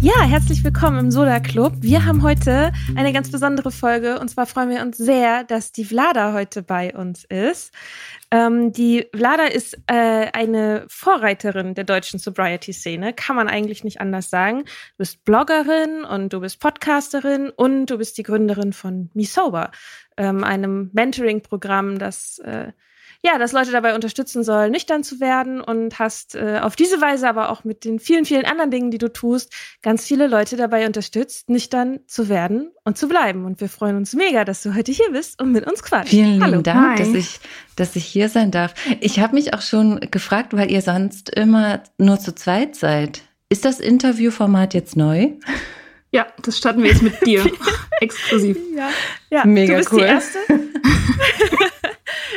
Ja, herzlich willkommen im Soda Club. Wir haben heute eine ganz besondere Folge und zwar freuen wir uns sehr, dass die Vlada heute bei uns ist. Ähm, die Vlada ist äh, eine Vorreiterin der deutschen Sobriety-Szene, kann man eigentlich nicht anders sagen. Du bist Bloggerin und du bist Podcasterin und du bist die Gründerin von Me Sober, ähm, einem Mentoring-Programm, das äh, ja, dass Leute dabei unterstützen soll, nüchtern zu werden und hast äh, auf diese Weise aber auch mit den vielen, vielen anderen Dingen, die du tust, ganz viele Leute dabei unterstützt, nüchtern zu werden und zu bleiben. Und wir freuen uns mega, dass du heute hier bist und mit uns quatscht. Vielen Hallo. lieben Dank, Hi. dass ich, dass ich hier sein darf. Ich habe mich auch schon gefragt, weil ihr sonst immer nur zu zweit seid. Ist das Interviewformat jetzt neu? Ja, das starten wir jetzt mit dir. Exklusiv. Ja, ja Mega du bist cool. die Erste.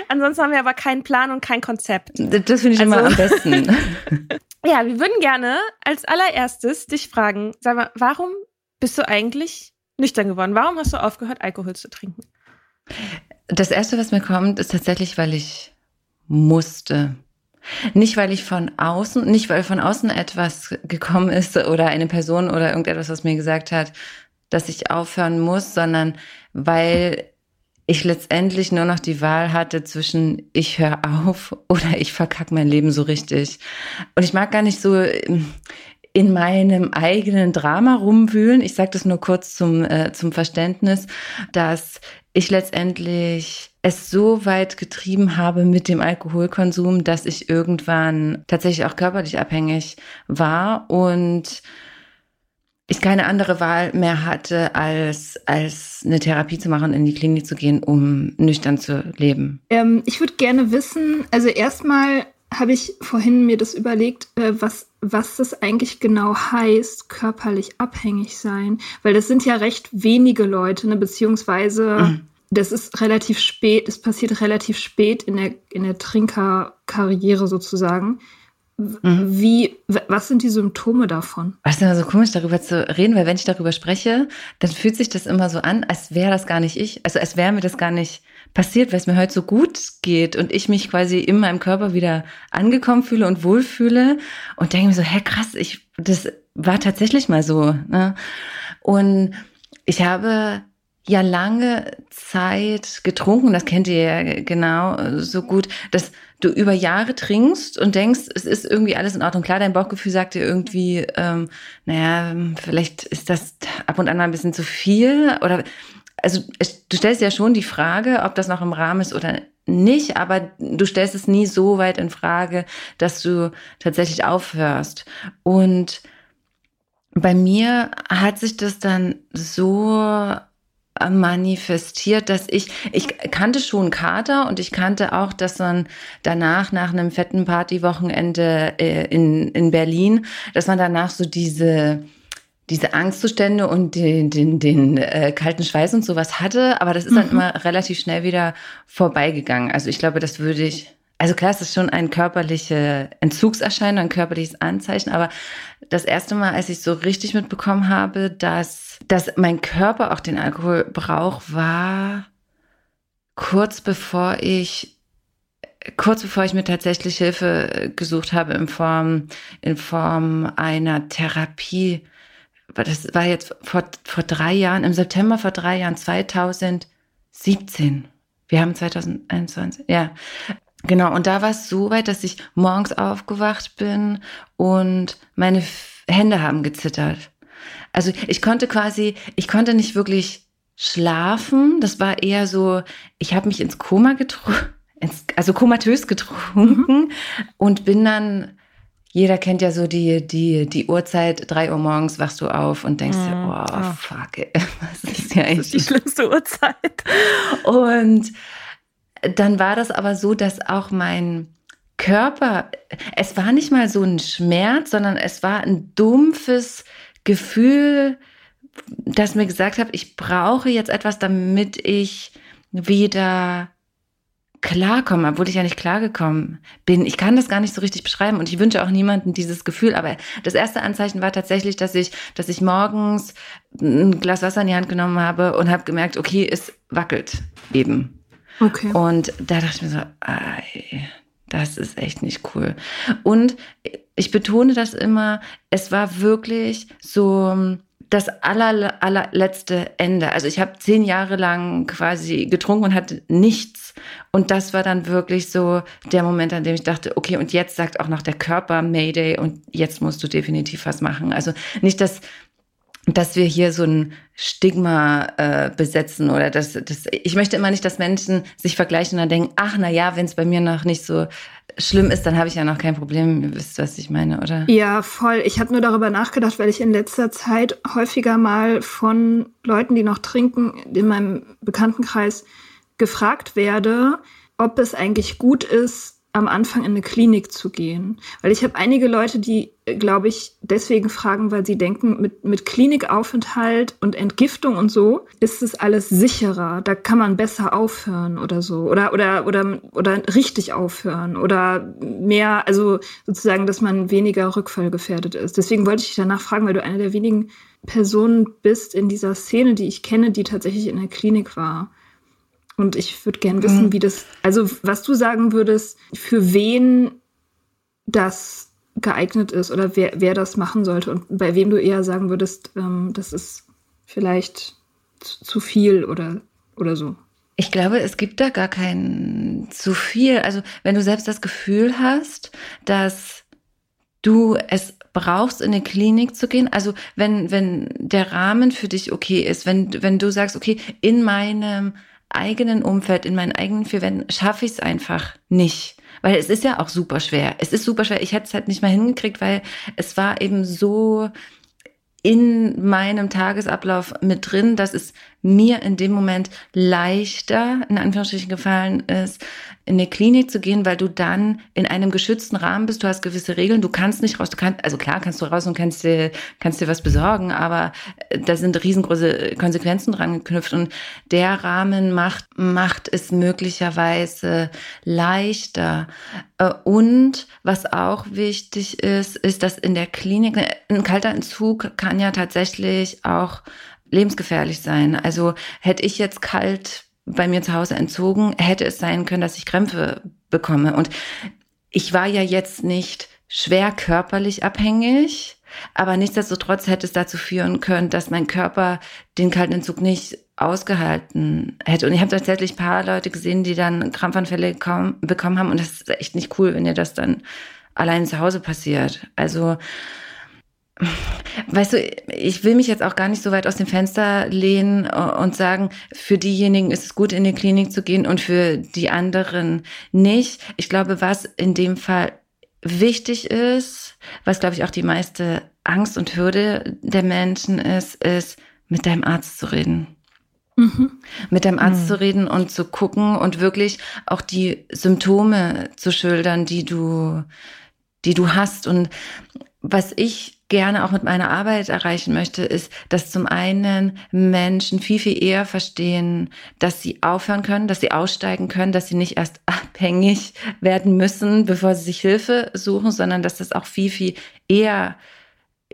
Ansonsten haben wir aber keinen Plan und kein Konzept. Das finde ich immer Also- am besten. Ja, wir würden gerne als allererstes dich fragen, sag mal, warum bist du eigentlich nüchtern geworden? Warum hast du aufgehört, Alkohol zu trinken? Das erste, was mir kommt, ist tatsächlich, weil ich musste. Nicht, weil ich von außen, nicht, weil von außen etwas gekommen ist oder eine Person oder irgendetwas, was mir gesagt hat, dass ich aufhören muss, sondern weil ich letztendlich nur noch die Wahl hatte zwischen ich höre auf oder ich verkack mein Leben so richtig. Und ich mag gar nicht so ähm, in meinem eigenen Drama rumwühlen. Ich sage das nur kurz zum, äh, zum Verständnis, dass ich letztendlich es so weit getrieben habe mit dem Alkoholkonsum, dass ich irgendwann tatsächlich auch körperlich abhängig war und ich keine andere Wahl mehr hatte, als, als eine Therapie zu machen, in die Klinik zu gehen, um nüchtern zu leben. Ähm, ich würde gerne wissen, also erstmal habe ich vorhin mir das überlegt, äh, was, was das eigentlich genau heißt, körperlich abhängig sein. Weil das sind ja recht wenige Leute, ne, beziehungsweise Mhm. das ist relativ spät, es passiert relativ spät in der, in der Trinkerkarriere sozusagen. Mhm. Wie, was sind die Symptome davon? Was ist immer so komisch, darüber zu reden, weil wenn ich darüber spreche, dann fühlt sich das immer so an, als wäre das gar nicht ich. Also als wäre mir das gar nicht passiert, weil es mir heute so gut geht und ich mich quasi in meinem Körper wieder angekommen fühle und wohlfühle und denke mir so, hä, krass, ich, das war tatsächlich mal so. Ne? Und ich habe ja lange Zeit getrunken, das kennt ihr ja genau so gut, dass du über Jahre trinkst und denkst, es ist irgendwie alles in Ordnung. Klar, dein Bauchgefühl sagt dir irgendwie, ähm, naja, vielleicht ist das ab und an mal ein bisschen zu viel oder also du stellst ja schon die Frage, ob das noch im Rahmen ist oder nicht, aber du stellst es nie so weit in Frage, dass du tatsächlich aufhörst. Und bei mir hat sich das dann so manifestiert, dass ich, ich kannte schon Kater und ich kannte auch, dass man danach nach einem fetten Partywochenende äh, in, in Berlin, dass man danach so diese, diese Angstzustände und den, den, den äh, kalten Schweiß und sowas hatte, aber das ist dann mhm. immer relativ schnell wieder vorbeigegangen. Also ich glaube, das würde ich, also klar, es ist schon ein körperliche Entzugserscheinung, ein körperliches Anzeichen, aber das erste Mal, als ich so richtig mitbekommen habe, dass, dass mein Körper auch den Alkohol braucht, war kurz bevor ich kurz bevor ich mir tatsächlich Hilfe gesucht habe in Form in Form einer Therapie das war jetzt vor, vor drei Jahren, im September vor drei Jahren, 2017. Wir haben 2021, ja. Genau, und da war es so weit, dass ich morgens aufgewacht bin und meine Hände haben gezittert. Also ich konnte quasi, ich konnte nicht wirklich schlafen. Das war eher so, ich habe mich ins Koma getrunken, also komatös getrunken mhm. und bin dann jeder kennt ja so die, die, die Uhrzeit, drei Uhr morgens wachst du auf und denkst dir, mhm. oh, oh, fuck, ey, was ist ja eigentlich? die schlimmste Uhrzeit. Und dann war das aber so, dass auch mein Körper, es war nicht mal so ein Schmerz, sondern es war ein dumpfes Gefühl, das mir gesagt hat, ich brauche jetzt etwas, damit ich wieder klarkommen, obwohl ich ja nicht klargekommen bin. Ich kann das gar nicht so richtig beschreiben und ich wünsche auch niemandem dieses Gefühl. Aber das erste Anzeichen war tatsächlich, dass ich, dass ich morgens ein Glas Wasser in die Hand genommen habe und habe gemerkt, okay, es wackelt eben. Okay. Und da dachte ich mir so, ey, das ist echt nicht cool. Und ich betone das immer, es war wirklich so das aller, allerletzte Ende. Also ich habe zehn Jahre lang quasi getrunken und hatte nichts. Und das war dann wirklich so der Moment, an dem ich dachte, okay, und jetzt sagt auch noch der Körper Mayday und jetzt musst du definitiv was machen. Also nicht, dass dass wir hier so ein Stigma äh, besetzen oder dass das ich möchte immer nicht, dass Menschen sich vergleichen und dann denken, ach na ja, wenn es bei mir noch nicht so schlimm ist, dann habe ich ja noch kein Problem. Ihr wisst, was ich meine, oder? Ja, voll. Ich habe nur darüber nachgedacht, weil ich in letzter Zeit häufiger mal von Leuten, die noch trinken, in meinem Bekanntenkreis gefragt werde, ob es eigentlich gut ist, am Anfang in eine Klinik zu gehen. Weil ich habe einige Leute, die, glaube ich, deswegen fragen, weil sie denken, mit, mit Klinikaufenthalt und Entgiftung und so ist es alles sicherer. Da kann man besser aufhören oder so. Oder, oder, oder, oder richtig aufhören. Oder mehr, also sozusagen, dass man weniger rückfallgefährdet ist. Deswegen wollte ich dich danach fragen, weil du eine der wenigen Personen bist in dieser Szene, die ich kenne, die tatsächlich in der Klinik war. Und ich würde gern wissen, mhm. wie das, also was du sagen würdest, für wen das geeignet ist oder wer, wer das machen sollte und bei wem du eher sagen würdest, ähm, das ist vielleicht zu, zu viel oder, oder so. Ich glaube, es gibt da gar kein zu viel. Also wenn du selbst das Gefühl hast, dass du es brauchst, in eine Klinik zu gehen. Also wenn, wenn der Rahmen für dich okay ist, wenn, wenn du sagst, okay, in meinem eigenen Umfeld, in meinen eigenen vier Wänden, schaffe ich es einfach nicht. Weil es ist ja auch super schwer. Es ist super schwer. Ich hätte es halt nicht mal hingekriegt, weil es war eben so in meinem Tagesablauf mit drin, dass es mir in dem Moment leichter, in Anführungsstrichen gefallen ist, in eine Klinik zu gehen, weil du dann in einem geschützten Rahmen bist, du hast gewisse Regeln, du kannst nicht raus, du kannst, also klar kannst du raus und kannst dir, kannst dir was besorgen, aber äh, da sind riesengroße Konsequenzen dran geknüpft. Und der Rahmen macht, macht es möglicherweise leichter. Äh, und was auch wichtig ist, ist, dass in der Klinik, ein kalter Entzug kann ja tatsächlich auch lebensgefährlich sein. Also hätte ich jetzt kalt bei mir zu Hause entzogen, hätte es sein können, dass ich Krämpfe bekomme. Und ich war ja jetzt nicht schwer körperlich abhängig, aber nichtsdestotrotz hätte es dazu führen können, dass mein Körper den kalten Entzug nicht ausgehalten hätte. Und ich habe tatsächlich ein paar Leute gesehen, die dann Krampfanfälle bekommen haben. Und das ist echt nicht cool, wenn dir das dann allein zu Hause passiert. Also, weißt du, ich will mich jetzt auch gar nicht so weit aus dem Fenster lehnen und sagen, für diejenigen ist es gut, in die Klinik zu gehen und für die anderen nicht. Ich glaube, was in dem Fall wichtig ist, was, glaube ich, auch die meiste Angst und Hürde der Menschen ist, ist, mit deinem Arzt zu reden. Mhm. Mit deinem Arzt mhm. zu reden und zu gucken und wirklich auch die Symptome zu schildern, die du, die du hast. Und was ich gerne auch mit meiner Arbeit erreichen möchte, ist, dass zum einen Menschen viel, viel eher verstehen, dass sie aufhören können, dass sie aussteigen können, dass sie nicht erst abhängig werden müssen, bevor sie sich Hilfe suchen, sondern dass das auch viel, viel eher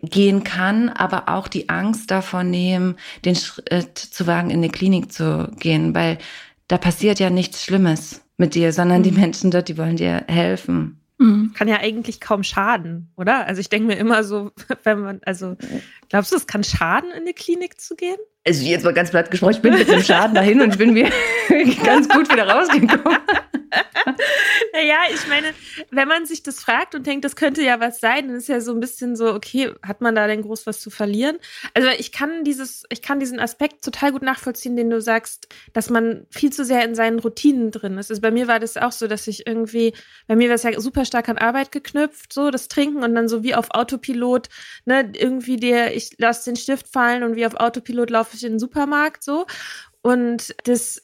gehen kann, aber auch die Angst davor nehmen, den Schritt zu wagen, in eine Klinik zu gehen, weil da passiert ja nichts Schlimmes mit dir, sondern mhm. die Menschen dort, die wollen dir helfen. Mhm. Kann ja eigentlich kaum schaden, oder? Also ich denke mir immer so, wenn man, also glaubst du, es kann schaden, in eine Klinik zu gehen? Also jetzt mal ganz platt gesprochen, ich bin mit dem Schaden dahin und ich bin mir ganz gut wieder rausgekommen. naja, ich meine, wenn man sich das fragt und denkt, das könnte ja was sein, dann ist ja so ein bisschen so, okay, hat man da denn groß was zu verlieren? Also ich kann dieses, ich kann diesen Aspekt total gut nachvollziehen, den du sagst, dass man viel zu sehr in seinen Routinen drin ist. Also bei mir war das auch so, dass ich irgendwie, bei mir war es ja super stark an Arbeit geknüpft, so das Trinken und dann so wie auf Autopilot, ne, irgendwie der, ich lasse den Stift fallen und wie auf Autopilot laufe ich in den Supermarkt so. Und das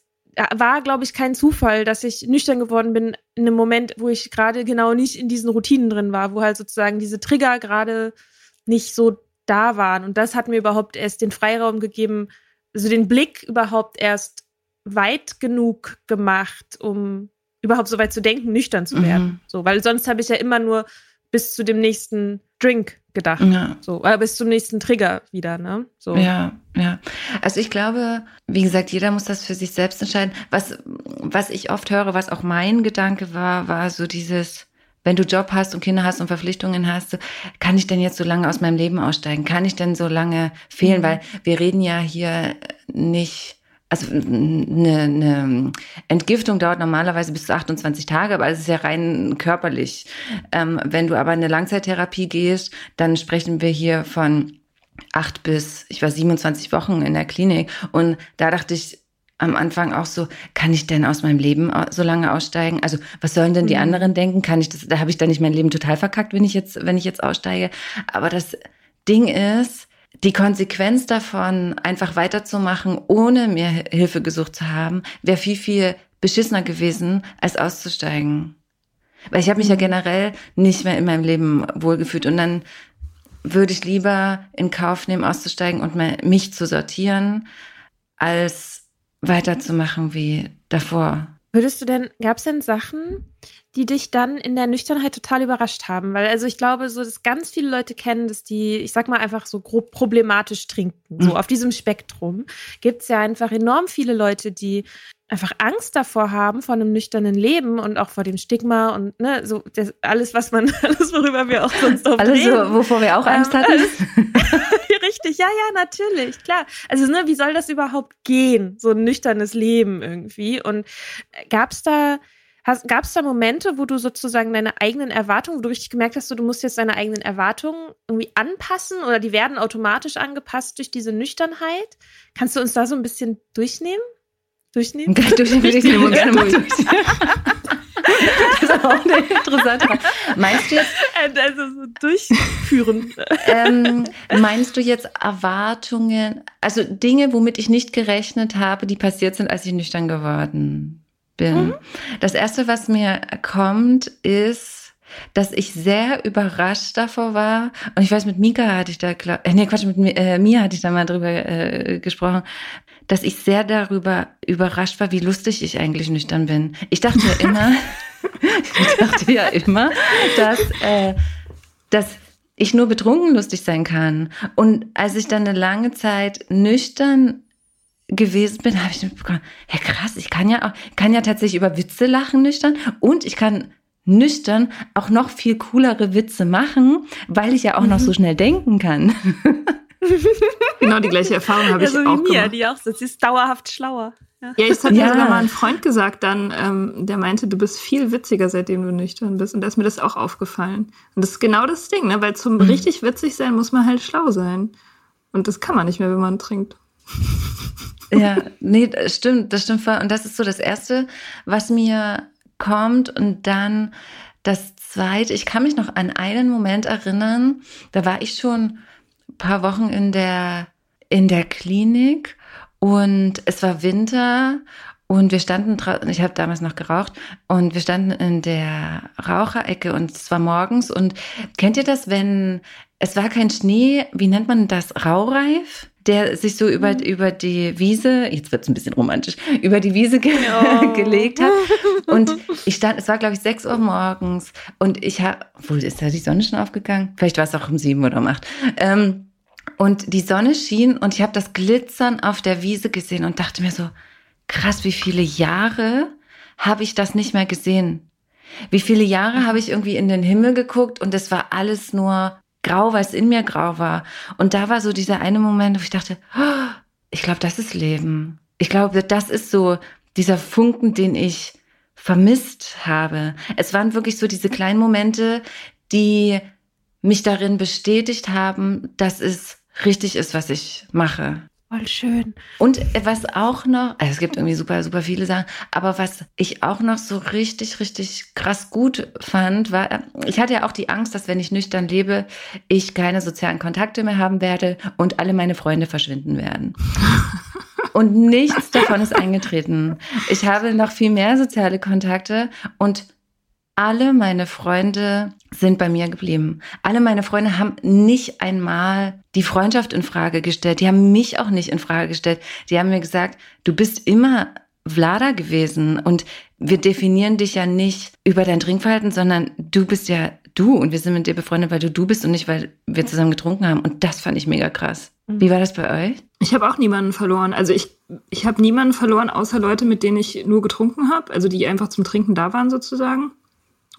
war, glaube ich, kein Zufall, dass ich nüchtern geworden bin in einem Moment, wo ich gerade genau nicht in diesen Routinen drin war, wo halt sozusagen diese Trigger gerade nicht so da waren. Und das hat mir überhaupt erst den Freiraum gegeben, also den Blick überhaupt erst weit genug gemacht, um überhaupt so weit zu denken, nüchtern zu werden. Mhm. So, weil sonst habe ich ja immer nur bis zu dem nächsten Drink gedacht. Ja. So, aber bis zum nächsten Trigger wieder, ne? So. Ja, ja. Also ich glaube, wie gesagt, jeder muss das für sich selbst entscheiden. Was, was ich oft höre, was auch mein Gedanke war, war so dieses, wenn du Job hast und Kinder hast und Verpflichtungen hast, kann ich denn jetzt so lange aus meinem Leben aussteigen? Kann ich denn so lange fehlen? Mhm. Weil wir reden ja hier nicht also eine, eine Entgiftung dauert normalerweise bis zu 28 Tage, aber es ist ja rein körperlich. Ähm, wenn du aber in eine Langzeittherapie gehst, dann sprechen wir hier von acht bis, ich war 27 Wochen in der Klinik und da dachte ich, am Anfang auch so, kann ich denn aus meinem Leben so lange aussteigen? Also, was sollen denn die mhm. anderen denken? Kann ich das, da habe ich dann nicht mein Leben total verkackt, wenn ich jetzt, wenn ich jetzt aussteige. Aber das Ding ist, die Konsequenz davon, einfach weiterzumachen, ohne mir Hilfe gesucht zu haben, wäre viel, viel beschissener gewesen, als auszusteigen. Weil ich habe mich ja mhm. generell nicht mehr in meinem Leben wohlgefühlt. Und dann würde ich lieber in Kauf nehmen, auszusteigen und mich zu sortieren, als weiterzumachen wie davor. Würdest du denn, gab es denn Sachen, die dich dann in der Nüchternheit total überrascht haben? Weil, also ich glaube, so, dass ganz viele Leute kennen, dass die, ich sag mal einfach so grob problematisch trinken. So mhm. auf diesem Spektrum gibt es ja einfach enorm viele Leute, die einfach Angst davor haben, vor einem nüchternen Leben und auch vor dem Stigma und ne, so das, alles, was man, alles, worüber wir auch sonst auch Alles, reden. So, wovor wir auch Angst ähm, hatten. Richtig, ja, ja, natürlich, klar. Also, ne, wie soll das überhaupt gehen, so ein nüchternes Leben irgendwie? Und gab es da, Gab es da Momente, wo du sozusagen deine eigenen Erwartungen, wo du richtig gemerkt hast, so, du musst jetzt deine eigenen Erwartungen irgendwie anpassen oder die werden automatisch angepasst durch diese Nüchternheit? Kannst du uns da so ein bisschen durchnehmen? Durchnehmen? Durchnehmen, durchnehmen durchnehmen. das ist auch eine interessante Frage. Meinst du jetzt. Äh, also so durchführen. ähm, meinst du jetzt Erwartungen, also Dinge, womit ich nicht gerechnet habe, die passiert sind, als ich nüchtern geworden bin? Mhm. Das erste, was mir kommt, ist, dass ich sehr überrascht davor war. Und ich weiß, mit Mika hatte ich da, äh, nee, Quatsch, mit äh, Mia hatte ich da mal drüber äh, gesprochen, dass ich sehr darüber überrascht war, wie lustig ich eigentlich nüchtern bin. Ich dachte immer, ich dachte ja immer, dass, äh, dass ich nur betrunken lustig sein kann. Und als ich dann eine lange Zeit nüchtern gewesen bin, habe ich mitbekommen, ja krass, ich kann ja auch, kann ja tatsächlich über Witze lachen nüchtern und ich kann nüchtern auch noch viel coolere Witze machen, weil ich ja auch mhm. noch so schnell denken kann. Genau die gleiche Erfahrung habe ja, ich so auch wie Mia, gemacht. die auch so, sie ist dauerhaft schlauer. Ja, ja ich hatte ja. sogar mal einen Freund gesagt dann, ähm, der meinte, du bist viel witziger, seitdem du nüchtern bist. Und da ist mir das auch aufgefallen. Und das ist genau das Ding, ne? weil zum mhm. richtig witzig sein muss man halt schlau sein. Und das kann man nicht mehr, wenn man trinkt. Ja, nee, das stimmt, das stimmt voll. Und das ist so das Erste, was mir kommt. Und dann das Zweite, ich kann mich noch an einen Moment erinnern, da war ich schon ein paar Wochen in der, in der Klinik und es war Winter und wir standen draußen, ich habe damals noch geraucht, und wir standen in der Raucherecke und es war morgens. Und kennt ihr das, wenn es war kein Schnee, wie nennt man das, Raureif? der sich so über, mhm. über die Wiese, jetzt wird es ein bisschen romantisch, über die Wiese ge oh. gelegt hat. Und ich stand, es war glaube ich 6 Uhr morgens und ich habe, wo ist da die Sonne schon aufgegangen? Vielleicht war es auch um sieben oder um acht. Ähm, und die Sonne schien und ich habe das Glitzern auf der Wiese gesehen und dachte mir so, krass, wie viele Jahre habe ich das nicht mehr gesehen? Wie viele Jahre habe ich irgendwie in den Himmel geguckt und es war alles nur grau, weil es in mir grau war. Und da war so dieser eine Moment, wo ich dachte, oh, ich glaube, das ist Leben. Ich glaube, das ist so dieser Funken, den ich vermisst habe. Es waren wirklich so diese kleinen Momente, die mich darin bestätigt haben, dass es richtig ist, was ich mache. Voll schön. Und was auch noch, also es gibt irgendwie super, super viele Sachen, aber was ich auch noch so richtig, richtig krass gut fand, war, ich hatte ja auch die Angst, dass wenn ich nüchtern lebe, ich keine sozialen Kontakte mehr haben werde und alle meine Freunde verschwinden werden. Und nichts davon ist eingetreten. Ich habe noch viel mehr soziale Kontakte und alle meine Freunde sind bei mir geblieben. Alle meine Freunde haben nicht einmal die Freundschaft in Frage gestellt. Die haben mich auch nicht in Frage gestellt. Die haben mir gesagt, du bist immer Vlada gewesen und wir definieren dich ja nicht über dein Trinkverhalten, sondern du bist ja du und wir sind mit dir befreundet, weil du du bist und nicht, weil wir zusammen getrunken haben. Und das fand ich mega krass. Mhm. Wie war das bei euch? Ich habe auch niemanden verloren. Also ich, ich habe niemanden verloren, außer Leute, mit denen ich nur getrunken habe, also die einfach zum Trinken da waren sozusagen.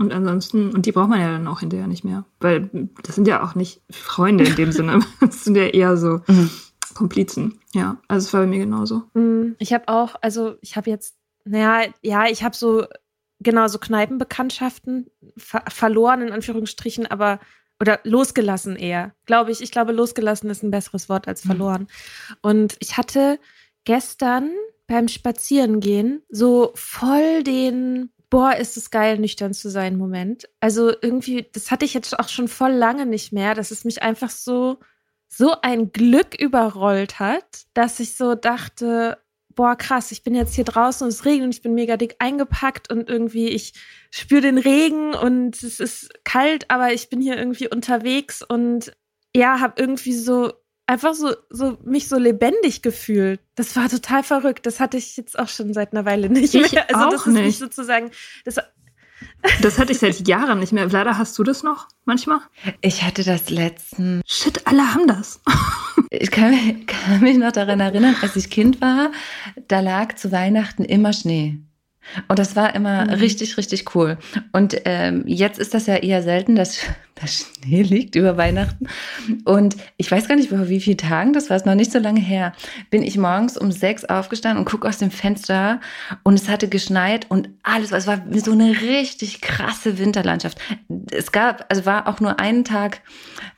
Und ansonsten, und die braucht man ja dann auch hinterher nicht mehr. Weil das sind ja auch nicht Freunde in dem Sinne. Das sind ja eher so mhm. Komplizen. Ja, also es war bei mir genauso. Mhm. Ich habe auch, also ich habe jetzt, naja, ja, ich habe so, genau, so Kneipenbekanntschaften ver verloren, in Anführungsstrichen, aber, oder losgelassen eher, glaube ich. Ich glaube, losgelassen ist ein besseres Wort als mhm. verloren. Mhm. Und ich hatte gestern beim Spazierengehen so voll den boah, ist es geil, nüchtern zu sein, Moment. Also irgendwie, das hatte ich jetzt auch schon voll lange nicht mehr, dass es mich einfach so, so ein Glück überrollt hat, dass ich so dachte, boah, krass, ich bin jetzt hier draußen und es regnet und ich bin mega dick eingepackt und irgendwie ich spüre den Regen und es ist kalt, aber ich bin hier irgendwie unterwegs und ja, habe irgendwie so einfach so, so mich so lebendig gefühlt. Das war total verrückt. Das hatte ich jetzt auch schon seit einer Weile nicht ich mehr. Also das ist nicht. sozusagen. Das, das hatte ich seit Jahren nicht mehr. Leider hast du das noch manchmal? Ich hatte das letzten. Shit, alle haben das. ich kann, kann mich noch daran erinnern, als ich Kind war, da lag zu Weihnachten immer Schnee. Und das war immer mhm. richtig, richtig cool. Und ähm, jetzt ist das ja eher selten, dass, dass Schnee liegt über Weihnachten. Und ich weiß gar nicht, vor wie vielen Tagen, das war es noch nicht so lange her, bin ich morgens um sechs aufgestanden und gucke aus dem Fenster und es hatte geschneit und alles, es war so eine richtig krasse Winterlandschaft. Es gab, also war auch nur einen Tag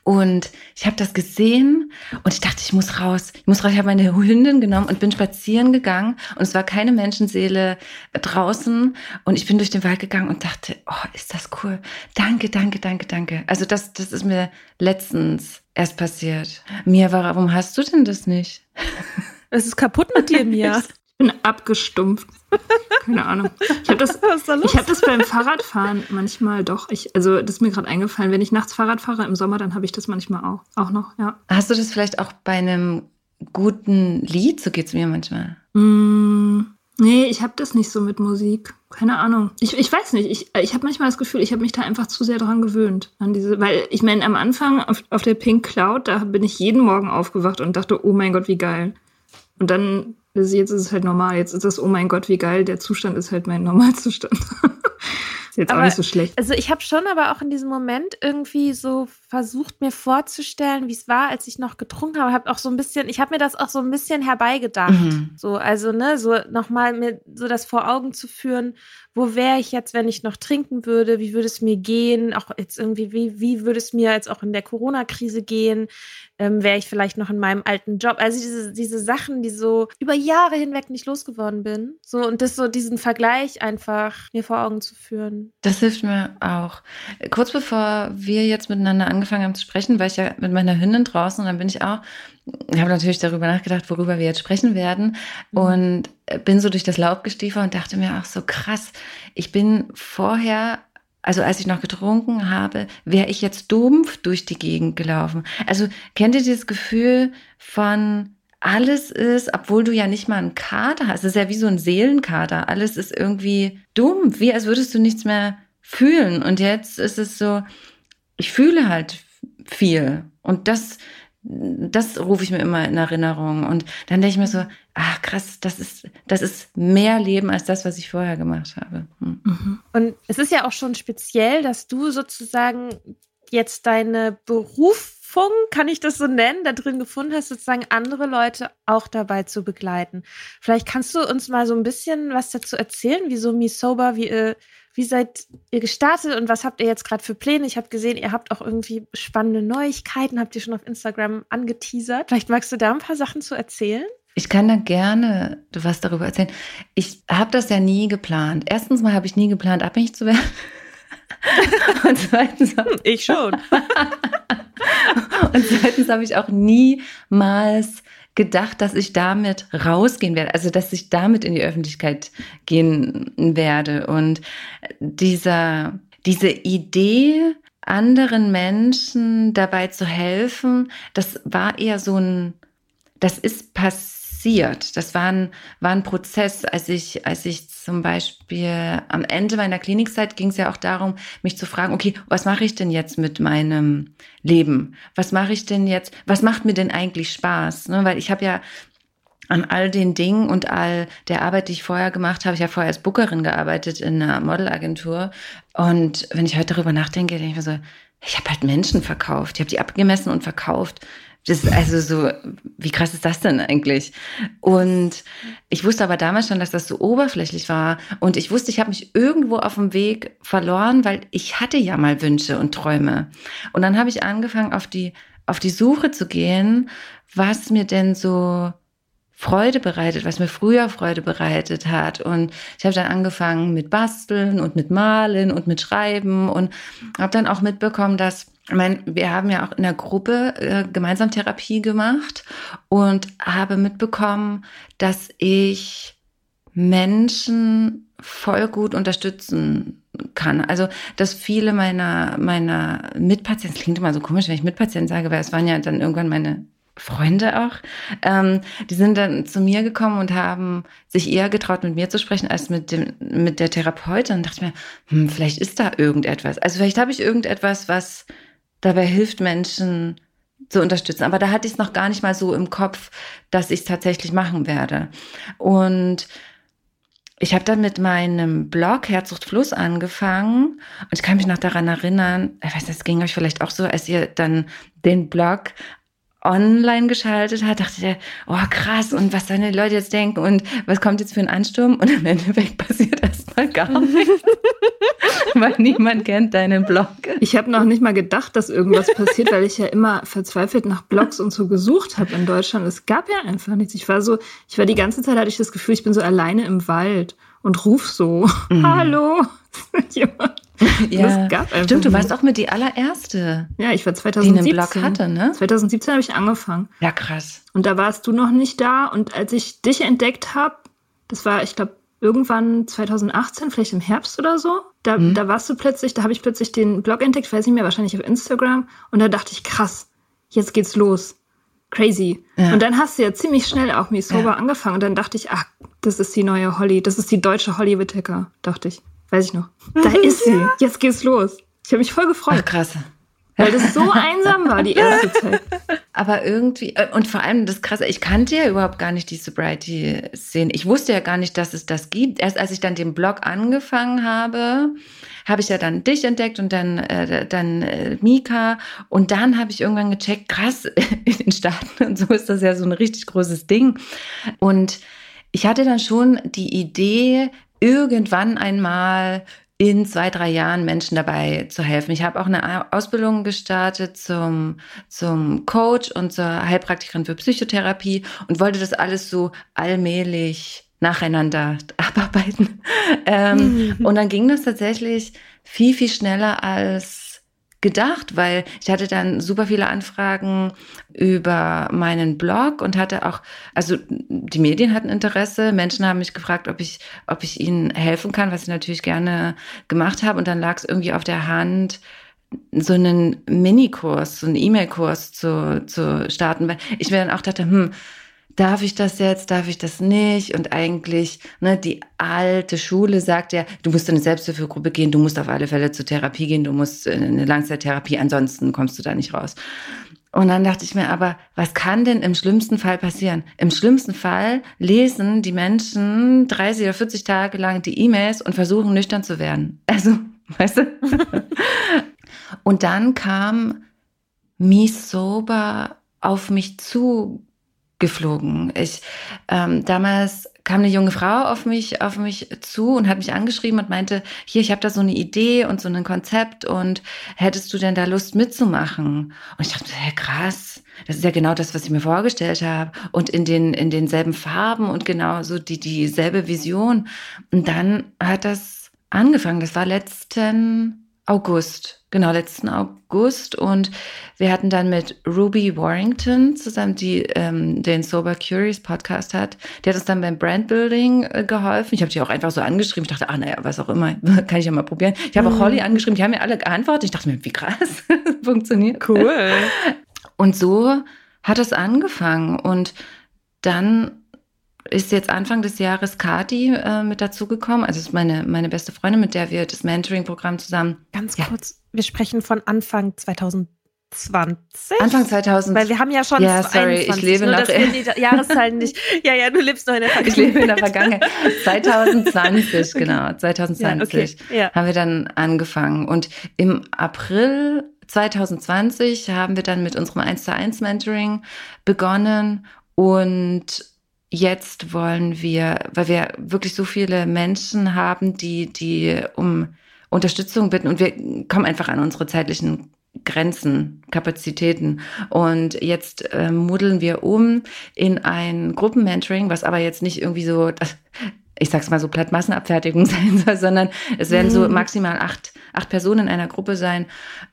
und ich habe das gesehen und ich dachte, ich muss raus. Ich muss raus. Ich habe meine Hündin genommen und bin spazieren gegangen und es war keine Menschenseele draußen und ich bin durch den Wald gegangen und dachte, oh, ist das cool. Danke, danke, danke, danke. Also das, das ist mir letztens erst passiert. Mia, warum hast du denn das nicht? Es ist kaputt mit dir, Mia. Ich bin abgestumpft. Keine Ahnung. Ich habe das, da hab das beim Fahrradfahren manchmal doch. Ich, also das ist mir gerade eingefallen. Wenn ich nachts Fahrrad fahre im Sommer, dann habe ich das manchmal auch, auch noch. Ja. Hast du das vielleicht auch bei einem guten Lied? So geht es mir manchmal. Mm, nee, ich habe das nicht so mit Musik. Keine Ahnung. Ich, ich weiß nicht. Ich, ich habe manchmal das Gefühl, ich habe mich da einfach zu sehr dran gewöhnt. An diese, weil ich meine, am Anfang auf, auf der Pink Cloud, da bin ich jeden Morgen aufgewacht und dachte, oh mein Gott, wie geil. Und dann jetzt ist es halt normal. Jetzt ist das, oh mein Gott, wie geil, der Zustand ist halt mein Normalzustand. Ist jetzt aber, auch nicht so schlecht. Also ich habe schon aber auch in diesem Moment irgendwie so versucht, mir vorzustellen, wie es war, als ich noch getrunken habe. Habe auch so ein bisschen, ich habe mir das auch so ein bisschen herbeigedacht. Mhm. So, also, ne, so nochmal mir so das vor Augen zu führen, wo wäre ich jetzt, wenn ich noch trinken würde? Wie würde es mir gehen? Auch jetzt irgendwie, wie, wie würde es mir jetzt auch in der Corona-Krise gehen? Ähm, wäre ich vielleicht noch in meinem alten Job? Also diese, diese Sachen, die so über Jahre hinweg nicht losgeworden bin. So, und das so diesen Vergleich einfach mir vor Augen zu führen. Das hilft mir auch. Kurz bevor wir jetzt miteinander angefangen haben zu sprechen, war ich ja mit meiner Hündin draußen und dann bin ich auch habe natürlich darüber nachgedacht, worüber wir jetzt sprechen werden mhm. und bin so durch das Laub gestiefert und dachte mir auch so krass, ich bin vorher also als ich noch getrunken habe, wäre ich jetzt dumpf durch die Gegend gelaufen. Also kennt ihr dieses Gefühl von alles ist, obwohl du ja nicht mal einen Kater hast, es ist ja wie so ein Seelenkater, alles ist irgendwie dumpf, wie als würdest du nichts mehr fühlen. Und jetzt ist es so, ich fühle halt viel. Und das das rufe ich mir immer in Erinnerung. Und dann denke ich mir so, ach krass, das ist, das ist mehr Leben als das, was ich vorher gemacht habe. Hm. Mhm. Und es ist ja auch schon speziell, dass du sozusagen jetzt deine Berufung, kann ich das so nennen, da drin gefunden hast, sozusagen andere Leute auch dabei zu begleiten. Vielleicht kannst du uns mal so ein bisschen was dazu erzählen, wieso Me Sober, wie, äh, wie seid ihr gestartet und was habt ihr jetzt gerade für Pläne? Ich habe gesehen, ihr habt auch irgendwie spannende Neuigkeiten, habt ihr schon auf Instagram angeteasert. Vielleicht magst du da ein paar Sachen zu erzählen? Ich kann da gerne was darüber erzählen. Ich habe das ja nie geplant. Erstens mal habe ich nie geplant, abhängig zu werden. und zweitens ich schon. und zweitens habe ich auch niemals gedacht, dass ich damit rausgehen werde, also dass ich damit in die Öffentlichkeit gehen werde. Und dieser, diese Idee, anderen Menschen dabei zu helfen, das war eher so ein, das ist passiert passiert. Das war ein, war ein Prozess, als ich, als ich zum Beispiel am Ende meiner Klinikzeit ging es ja auch darum, mich zu fragen, okay, was mache ich denn jetzt mit meinem Leben? Was mache ich denn jetzt? Was macht mir denn eigentlich Spaß? Ne? Weil ich habe ja an all den Dingen und all der Arbeit, die ich vorher gemacht habe. Ich habe vorher als Bookerin gearbeitet in einer Modelagentur. Und wenn ich heute darüber nachdenke, denke ich mir so, ich habe halt Menschen verkauft. Ich habe die abgemessen und verkauft. Das ist also so, wie krass ist das denn eigentlich? Und ich wusste aber damals schon, dass das so oberflächlich war. Und ich wusste, ich habe mich irgendwo auf dem Weg verloren, weil ich hatte ja mal Wünsche und Träume. Und dann habe ich angefangen, auf die, auf die Suche zu gehen, was mir denn so Freude bereitet, was mir früher Freude bereitet hat. Und ich habe dann angefangen mit Basteln und mit Malen und mit Schreiben und habe dann auch mitbekommen, dass ich meine, wir haben ja auch in der Gruppe äh, gemeinsam Therapie gemacht und habe mitbekommen, dass ich Menschen voll gut unterstützen kann. Also, dass viele meiner, meiner Mitpatienten, klingt immer so komisch, wenn ich Mitpatienten sage, weil es waren ja dann irgendwann meine Freunde auch, ähm, die sind dann zu mir gekommen und haben sich eher getraut, mit mir zu sprechen, als mit dem, mit der Therapeutin. Und dachte mir, hm, vielleicht ist da irgendetwas. Also vielleicht habe ich irgendetwas, was dabei hilft, Menschen zu unterstützen. Aber da hatte ich es noch gar nicht mal so im Kopf, dass ich es tatsächlich machen werde. Und ich habe dann mit meinem Blog Herzucht Fluss angefangen und ich kann mich noch daran erinnern, ich weiß, das ging euch vielleicht auch so, als ihr dann den Blog online geschaltet hat, dachte der, oh krass, und was sollen die Leute jetzt denken und was kommt jetzt für ein Ansturm? Und im Endeffekt passiert erstmal gar nichts, weil niemand kennt deinen Blog. Ich habe noch nicht mal gedacht, dass irgendwas passiert, weil ich ja immer verzweifelt nach Blogs und so gesucht habe in Deutschland. Es gab ja einfach nichts. Ich war so, ich war die ganze Zeit, hatte ich das Gefühl, ich bin so alleine im Wald und ruf so, mhm. hallo, jemand ja, stimmt, du warst auch mit die allererste. Ja, ich war 2017. Die einen Blog hatte, ne? 2017 habe ich angefangen. Ja, krass. Und da warst du noch nicht da. Und als ich dich entdeckt habe, das war, ich glaube, irgendwann 2018, vielleicht im Herbst oder so, da, mhm. da warst du plötzlich, da habe ich plötzlich den Blog entdeckt, weiß nicht mehr, wahrscheinlich auf Instagram. Und da dachte ich, krass, jetzt geht's los. Crazy. Ja. Und dann hast du ja ziemlich schnell auch Me Sober ja. angefangen. Und dann dachte ich, ach, das ist die neue Holly, das ist die deutsche Holly Whittaker, dachte ich. Weiß ich noch. Da ist sie. Jetzt geht's los. Ich habe mich voll gefreut. Ach, krass. Weil das so einsam war, die erste Zeit. Aber irgendwie, äh, und vor allem das Krasse, ich kannte ja überhaupt gar nicht die Sobriety-Szene. Ich wusste ja gar nicht, dass es das gibt. Erst als ich dann den Blog angefangen habe, habe ich ja dann dich entdeckt und dann, äh, dann äh, Mika. Und dann habe ich irgendwann gecheckt, krass, in den Staaten und so ist das ja so ein richtig großes Ding. Und ich hatte dann schon die Idee, irgendwann einmal in zwei, drei Jahren Menschen dabei zu helfen. Ich habe auch eine Ausbildung gestartet zum, zum Coach und zur Heilpraktikerin für Psychotherapie und wollte das alles so allmählich nacheinander abarbeiten. Ähm, mhm. Und dann ging das tatsächlich viel, viel schneller als gedacht, weil ich hatte dann super viele Anfragen über meinen Blog und hatte auch, also die Medien hatten Interesse, Menschen haben mich gefragt, ob ich, ob ich ihnen helfen kann, was ich natürlich gerne gemacht habe. Und dann lag es irgendwie auf der Hand, so einen Minikurs, so einen E-Mail-Kurs zu, zu starten, weil ich mir dann auch dachte, hm, darf ich das jetzt, darf ich das nicht? Und eigentlich, ne, die alte Schule sagt ja, du musst in eine Selbsthilfegruppe gehen, du musst auf alle Fälle zur Therapie gehen, du musst in eine Langzeittherapie, ansonsten kommst du da nicht raus. Und dann dachte ich mir aber, was kann denn im schlimmsten Fall passieren? Im schlimmsten Fall lesen die Menschen 30 oder 40 Tage lang die E-Mails und versuchen nüchtern zu werden. Also, weißt du? und dann kam Me Sober auf mich zu geflogen. Ich ähm, damals kam eine junge Frau auf mich auf mich zu und hat mich angeschrieben und meinte, hier, ich habe da so eine Idee und so ein Konzept und hättest du denn da Lust mitzumachen? Und ich dachte, hey, krass, das ist ja genau das, was ich mir vorgestellt habe und in den in denselben Farben und genau so die dieselbe Vision. Und dann hat das angefangen. Das war letzten August, genau, letzten August. Und wir hatten dann mit Ruby Warrington zusammen, die ähm, den Sober Curious Podcast hat. Die hat uns dann beim Brandbuilding äh, geholfen. Ich habe die auch einfach so angeschrieben. Ich dachte, ah, naja, was auch immer, kann ich ja mal probieren. Ich habe auch Holly mhm. angeschrieben, die haben mir alle geantwortet. Ich dachte mir, wie krass, funktioniert. Cool. Und so hat es angefangen. Und dann ist jetzt Anfang des Jahres Kati äh, mit dazugekommen. Also ist meine, meine beste Freundin, mit der wir das Mentoring-Programm zusammen. Ganz ja. kurz, wir sprechen von Anfang 2020. Anfang 2000. Weil wir haben ja schon ja, sorry, ich lebe nur, noch dass die Jahreszahlen nicht. Ja, ja, du lebst noch in der Vergangenheit. Ich lebe in der Vergangenheit. 2020, genau, 2020 ja, okay. ja. haben wir dann angefangen und im April 2020 haben wir dann mit unserem 1 zu 1 Mentoring begonnen und jetzt wollen wir, weil wir wirklich so viele Menschen haben, die, die um Unterstützung bitten und wir kommen einfach an unsere zeitlichen Grenzen, Kapazitäten. Und jetzt äh, muddeln wir um in ein Gruppenmentoring, was aber jetzt nicht irgendwie so, ich sag's mal so platt Massenabfertigung sein soll, sondern es werden so mhm. maximal acht, acht Personen in einer Gruppe sein,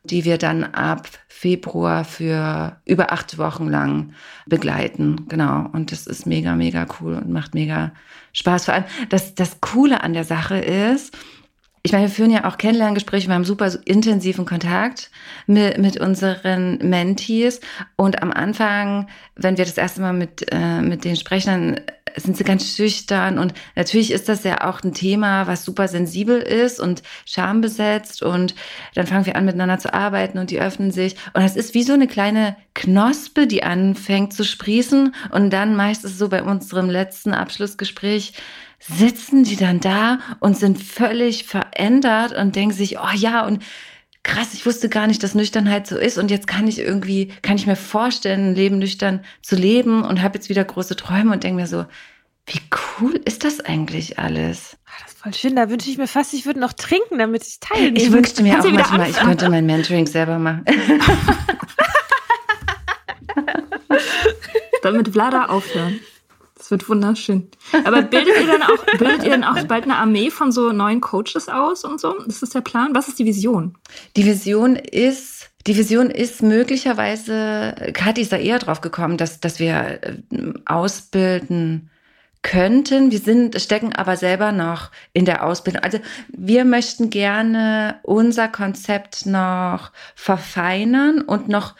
die wir dann ab Februar für über acht Wochen lang begleiten. Genau. Und das ist mega, mega cool und macht mega Spaß. Vor allem, das, das Coole an der Sache ist, ich meine, wir führen ja auch Kennenlerngespräche, wir haben super intensiven Kontakt mit, mit unseren Mentees. Und am Anfang, wenn wir das erste Mal mit, äh, mit denen sprechen, dann sind sie ganz schüchtern. Und natürlich ist das ja auch ein Thema, was super sensibel ist und schambesetzt. Und dann fangen wir an, miteinander zu arbeiten und die öffnen sich. Und das ist wie so eine kleine Knospe, die anfängt zu sprießen. Und dann meistens so bei unserem letzten Abschlussgespräch, sitzen die dann da und sind völlig verändert und denken sich, oh ja, und krass, ich wusste gar nicht, dass Nüchternheit so ist und jetzt kann ich irgendwie, kann ich mir vorstellen, ein Leben nüchtern zu leben und habe jetzt wieder große Träume und denke mir so, wie cool ist das eigentlich alles? Ach, das ist voll schön. Da wünsche ich mir fast, ich würde noch trinken, damit ich teilnehme. Ich wünschte mir Kannst auch manchmal, anfangen? ich könnte mein Mentoring selber machen. damit Vlada aufhören. Wird wunderschön. Aber bildet ihr dann auch, bildet ihr dann auch bald eine Armee von so neuen Coaches aus und so? Ist das der Plan? Was ist die Vision? Die Vision ist, die Vision ist möglicherweise, Kathi ist da eher drauf gekommen, dass, dass wir äh, ausbilden könnten. Wir sind, stecken aber selber noch in der Ausbildung. Also wir möchten gerne unser Konzept noch verfeinern und noch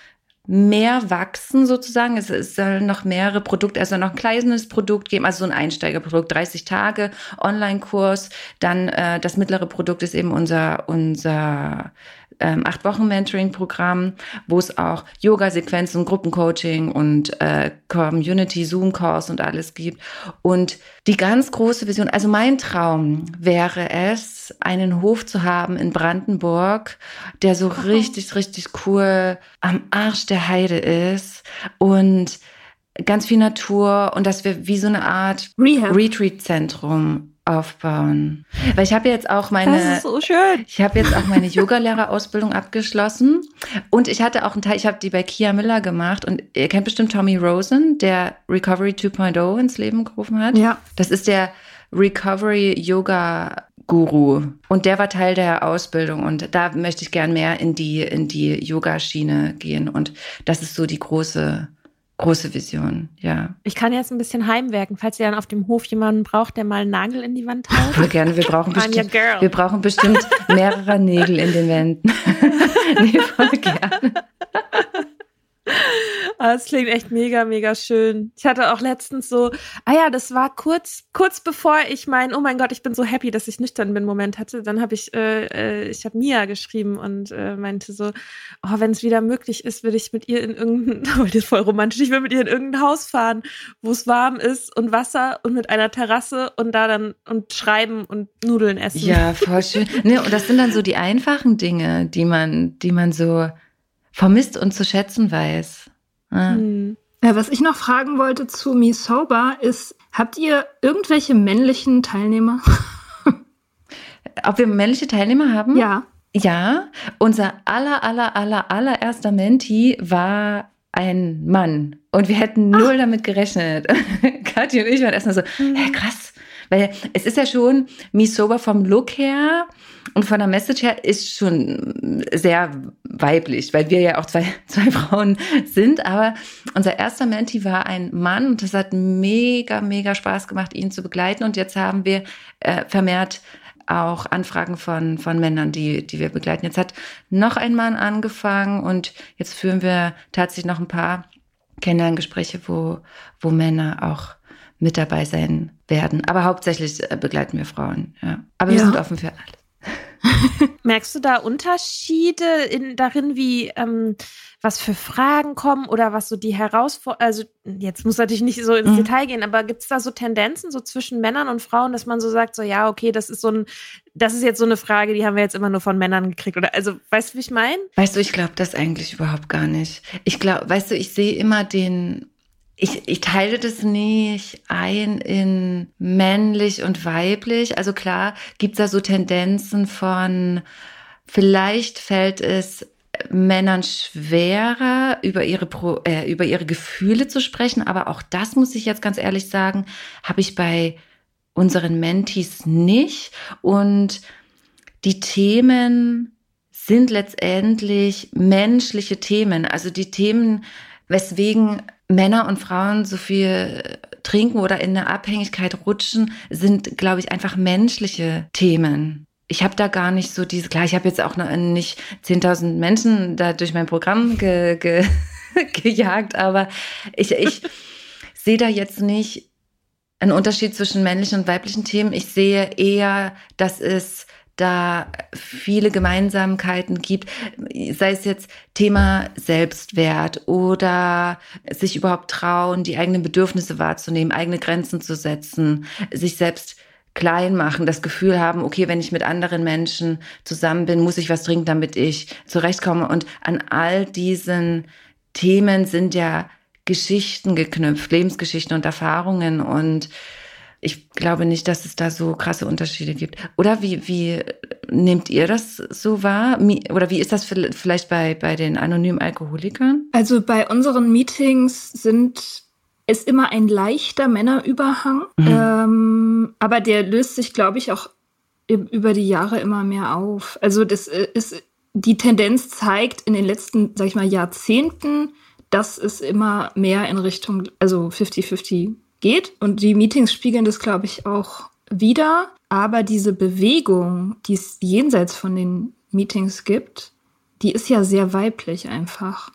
mehr wachsen sozusagen. Es, es soll noch mehrere Produkte, also noch ein kleines Produkt geben, also so ein Einsteigerprodukt, 30 Tage Online-Kurs. Dann äh, das mittlere Produkt ist eben unser unser ähm, acht Wochen Mentoring-Programm, wo es auch Yoga-Sequenzen, Gruppencoaching und äh, Community, Zoom-Calls und alles gibt. Und die ganz große Vision, also mein Traum wäre es, einen Hof zu haben in Brandenburg, der so richtig, richtig cool am Arsch der Heide ist und ganz viel Natur und dass wir wie so eine Art Retreat-Zentrum aufbauen. Weil ich habe jetzt auch meine Das ist so schön. Ich habe jetzt auch meine Yogalehrerausbildung abgeschlossen und ich hatte auch einen Teil, ich habe die bei Kia Miller gemacht und ihr kennt bestimmt Tommy Rosen, der Recovery 2.0 ins Leben gerufen hat. Ja. Das ist der Recovery Yoga Guru und der war Teil der Ausbildung und da möchte ich gern mehr in die in die Yoga Schiene gehen und das ist so die große große Vision, ja. Ich kann jetzt ein bisschen heimwerken, falls ihr dann auf dem Hof jemanden braucht, der mal einen Nagel in die Wand haut. Voll gerne. Wir brauchen bestimmt, wir brauchen bestimmt mehrere Nägel in den Wänden. nee, voll gerne. Ah, Das klingt echt mega, mega schön. Ich hatte auch letztens so, ah ja, das war kurz, kurz bevor ich mein, oh mein Gott, ich bin so happy, dass ich nüchtern bin, Moment hatte. Dann habe ich, äh, äh, ich habe Mia geschrieben und äh, meinte so, oh, wenn es wieder möglich ist, würde ich mit ihr in irgendein, oh, das ist voll romantisch, ich will mit ihr in irgendein Haus fahren, wo es warm ist und Wasser und mit einer Terrasse und da dann und schreiben und Nudeln essen. Ja, voll schön. Ne, und das sind dann so die einfachen Dinge, die man, die man so vermisst und zu schätzen weiß. Ja. Hm. Ja, was ich noch fragen wollte zu Me Sober ist, habt ihr irgendwelche männlichen Teilnehmer? Ob wir männliche Teilnehmer haben? ja. Ja, unser aller, aller, aller, allererster Menti war ein Mann. Und wir hätten null damit gerechnet. Katja und ich waren erstmal so, hä, krass. Weil es ist ja schon, Me Sober vom Look her und von der Message her ist schon sehr weiblich, weil wir ja auch zwei, zwei Frauen sind. Aber unser erster Menti war ein Mann und das hat mega, mega Spaß gemacht, ihn zu begleiten. Und jetzt haben wir äh, vermehrt auch Anfragen von, von Männern, die, die wir begleiten. Jetzt hat noch ein Mann angefangen und jetzt führen wir tatsächlich noch ein paar Kennenlerngespräche, wo, wo Männer auch mit dabei sein werden. Aber hauptsächlich äh, begleiten wir Frauen, ja. Aber wir Ja. sind offen für alles. Merkst du da Unterschiede in, darin, wie ähm, was für Fragen kommen oder was so die Herausforderungen, also jetzt muss natürlich nicht so ins Mhm. Detail gehen, aber gibt es da so Tendenzen so zwischen Männern und Frauen, dass man so sagt, so ja, okay, das ist so ein, das ist jetzt so eine Frage, die haben wir jetzt immer nur von Männern gekriegt oder also weißt du, wie ich meine? Weißt du, ich glaube das eigentlich überhaupt gar nicht. Ich glaube, weißt du, ich sehe immer den, ich, ich teile das nicht ein in männlich und weiblich. Also klar gibt's da so Tendenzen von, vielleicht fällt es Männern schwerer, über ihre, Pro, äh, über ihre Gefühle zu sprechen. Aber auch das muss ich jetzt ganz ehrlich sagen, habe ich bei unseren Mentis nicht. Und die Themen sind letztendlich menschliche Themen. Also die Themen, weswegen Männer und Frauen so viel trinken oder in eine Abhängigkeit rutschen, sind, glaube ich, einfach menschliche Themen. Ich habe da gar nicht so diese, klar, ich habe jetzt auch noch nicht 10.000 Menschen da durch mein Programm ge, ge, gejagt, aber ich, ich sehe da jetzt nicht einen Unterschied zwischen männlichen und weiblichen Themen. Ich sehe eher, dass es da viele Gemeinsamkeiten gibt, sei es jetzt Thema Selbstwert oder sich überhaupt trauen, die eigenen Bedürfnisse wahrzunehmen, eigene Grenzen zu setzen, sich selbst klein machen, das Gefühl haben, okay, wenn ich mit anderen Menschen zusammen bin, muss ich was trinken, damit ich zurechtkomme. Und an all diesen Themen sind ja Geschichten geknüpft, Lebensgeschichten und Erfahrungen und ich glaube nicht, dass es da so krasse Unterschiede gibt. Oder wie, wie nehmt ihr das so wahr? Oder wie ist das vi- vielleicht bei, bei den anonymen Alkoholikern? Also bei unseren Meetings sind ist immer ein leichter Männerüberhang, ähm, aber der löst sich, glaube ich, auch über die Jahre immer mehr auf. Also das äh, ist die Tendenz zeigt in den letzten, sag ich mal, Jahrzehnten, dass es immer mehr in Richtung, also 50-50 geht. Und die Meetings spiegeln das, glaube ich, auch wieder. Aber diese Bewegung, die es jenseits von den Meetings gibt, die ist ja sehr weiblich einfach.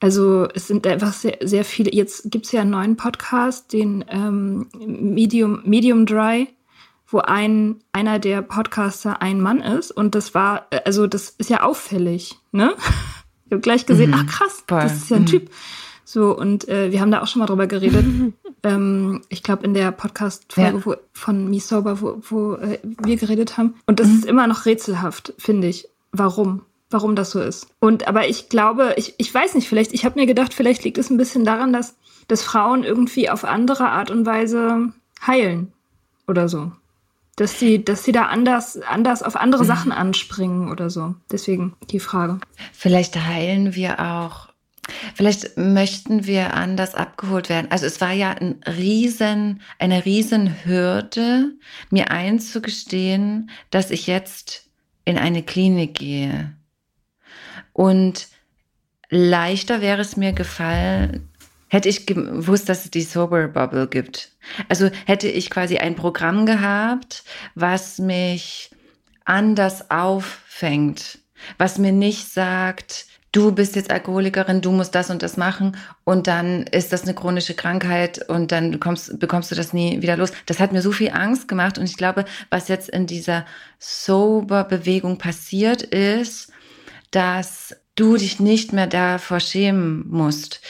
Also es sind einfach sehr, sehr viele. Jetzt gibt's ja einen neuen Podcast, den ähm, Medium, Medium Dry wo ein, einer der Podcaster ein Mann ist. Und das war, äh, also das ist ja auffällig, ne? Ich habe gleich gesehen, mhm. ach krass, Voll. das ist ja ein mhm. Typ. So, und äh, wir haben da auch schon mal drüber geredet. ähm, ich glaube, in der Podcast-Folge ja. von Me Sober, wo, wo äh, wir geredet haben. Und das mhm. ist immer noch rätselhaft, finde ich. Warum? Warum das so ist. Und aber ich glaube, ich, ich weiß nicht, vielleicht, ich habe mir gedacht, vielleicht liegt es ein bisschen daran, dass, dass Frauen irgendwie auf andere Art und Weise heilen oder so dass sie, dass sie da anders, anders auf andere mhm. Sachen anspringen oder so. Deswegen die Frage. Vielleicht heilen wir auch. Vielleicht möchten wir anders abgeholt werden. Also es war ja ein riesen, eine riesen Hürde, mir einzugestehen, dass ich jetzt in eine Klinik gehe. Und leichter wäre es mir gefallen, hätte ich gewusst, dass es die Sober Bubble gibt. Also hätte ich quasi ein Programm gehabt, was mich anders auffängt, was mir nicht sagt, du bist jetzt Alkoholikerin, du musst das und das machen und dann ist das eine chronische Krankheit und dann bekommst, bekommst du das nie wieder los. Das hat mir so viel Angst gemacht und ich glaube, was jetzt in dieser Sober-Bewegung passiert ist, dass du dich nicht mehr davor schämen musst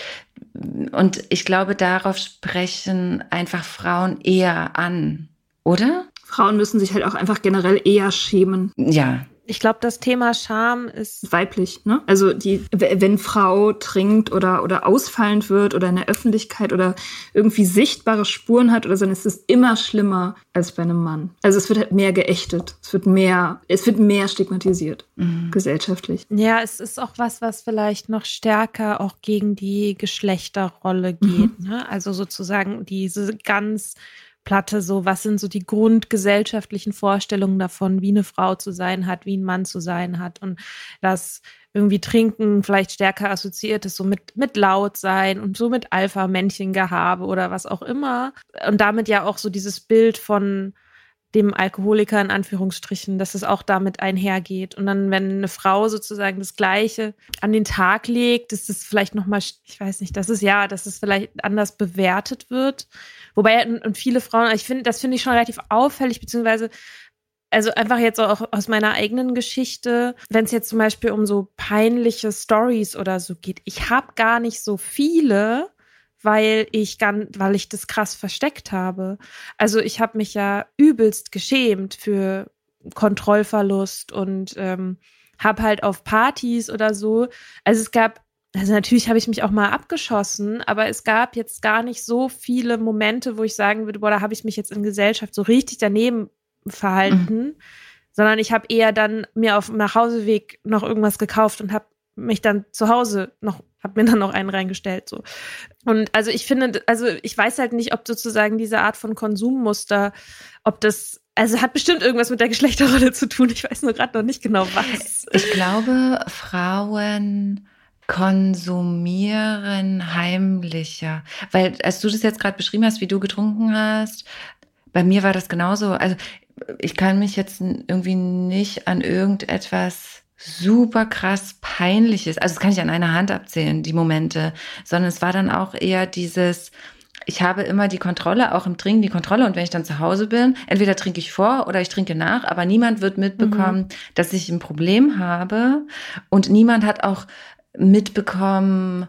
und ich glaube, darauf sprechen einfach Frauen eher an, oder? Frauen müssen sich halt auch einfach generell eher schämen. Ja, ich glaube, das Thema Scham ist weiblich, ne? Also die, wenn Frau trinkt oder oder ausfallend wird oder in der Öffentlichkeit oder irgendwie sichtbare Spuren hat oder so, dann ist es immer schlimmer als bei einem Mann. Also es wird halt mehr geächtet, es wird mehr, es wird mehr stigmatisiert mhm. gesellschaftlich. Ja, es ist auch was, was vielleicht noch stärker auch gegen die Geschlechterrolle geht. Mhm. Ne? Also sozusagen diese ganz Platte so, was sind so die grundgesellschaftlichen Vorstellungen davon, wie eine Frau zu sein hat, wie ein Mann zu sein hat und dass irgendwie Trinken vielleicht stärker assoziiert ist, so mit, mit laut sein und so mit Alpha-Männchen-Gehabe oder was auch immer. Und damit ja auch so dieses Bild von dem Alkoholiker in Anführungsstrichen, dass es auch damit einhergeht. Und dann, wenn eine Frau sozusagen das Gleiche an den Tag legt, ist es vielleicht nochmal, ich weiß nicht, das ist ja, dass es vielleicht anders bewertet wird. Wobei, und viele Frauen, ich finde, das finde ich schon relativ auffällig, beziehungsweise also einfach jetzt auch aus meiner eigenen Geschichte, wenn es jetzt zum Beispiel um so peinliche Stories oder so geht. Ich habe gar nicht so viele, weil ich ganz, weil ich das krass versteckt habe. Also ich habe mich ja übelst geschämt für Kontrollverlust und ähm, habe halt auf Partys oder so. Also es gab, also natürlich habe ich mich auch mal abgeschossen, aber es gab jetzt gar nicht so viele Momente, wo ich sagen würde, boah, da habe ich mich jetzt in Gesellschaft so richtig daneben verhalten, mhm. sondern ich habe eher dann mir auf dem Nachhauseweg noch irgendwas gekauft und habe mich dann zu Hause noch habe mir dann noch einen reingestellt so. Und also ich finde, also ich weiß halt nicht, ob sozusagen diese Art von Konsummuster, ob das also hat bestimmt irgendwas mit der Geschlechterrolle zu tun. Ich weiß nur gerade noch nicht genau was. Ich glaube, Frauen konsumieren heimlicher, weil als du das jetzt gerade beschrieben hast, wie du getrunken hast, bei mir war das genauso. Also ich kann mich jetzt irgendwie nicht an irgendetwas super krass peinliches, also das kann ich an einer Hand abzählen, die Momente, sondern es war dann auch eher dieses, ich habe immer die Kontrolle, auch im Trinken die Kontrolle. Und wenn ich dann zu Hause bin, entweder trinke ich vor oder ich trinke nach, aber niemand wird mitbekommen, mhm. dass ich ein Problem habe. Und niemand hat auch mitbekommen,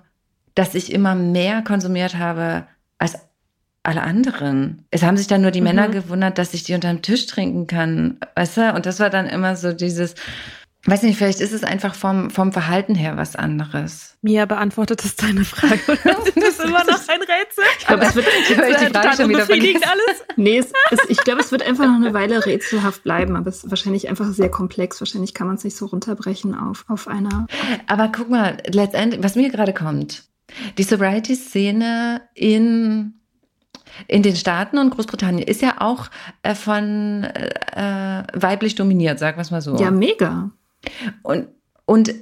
dass ich immer mehr konsumiert habe als alle anderen. Es haben sich dann nur die mhm. Männer gewundert, dass ich die unter dem Tisch trinken kann. Weißt du? Und das war dann immer so dieses, Weiß nicht, vielleicht ist es einfach vom, vom Verhalten her was anderes. Mia beantwortet das deine Frage. das ist immer noch ein Rätsel. Ich glaube, es wird ich die Frage schon wieder alles. Nee, es, es, ich glaube, es wird einfach noch eine Weile rätselhaft bleiben, aber es ist wahrscheinlich einfach sehr komplex. Wahrscheinlich kann man es nicht so runterbrechen auf, auf einer. Aber guck mal, letztendlich, was mir gerade kommt. Die Sobriety-Szene in in den Staaten und Großbritannien ist ja auch äh, von äh, weiblich dominiert, sagen wir es mal so. Ja, mega. Und, und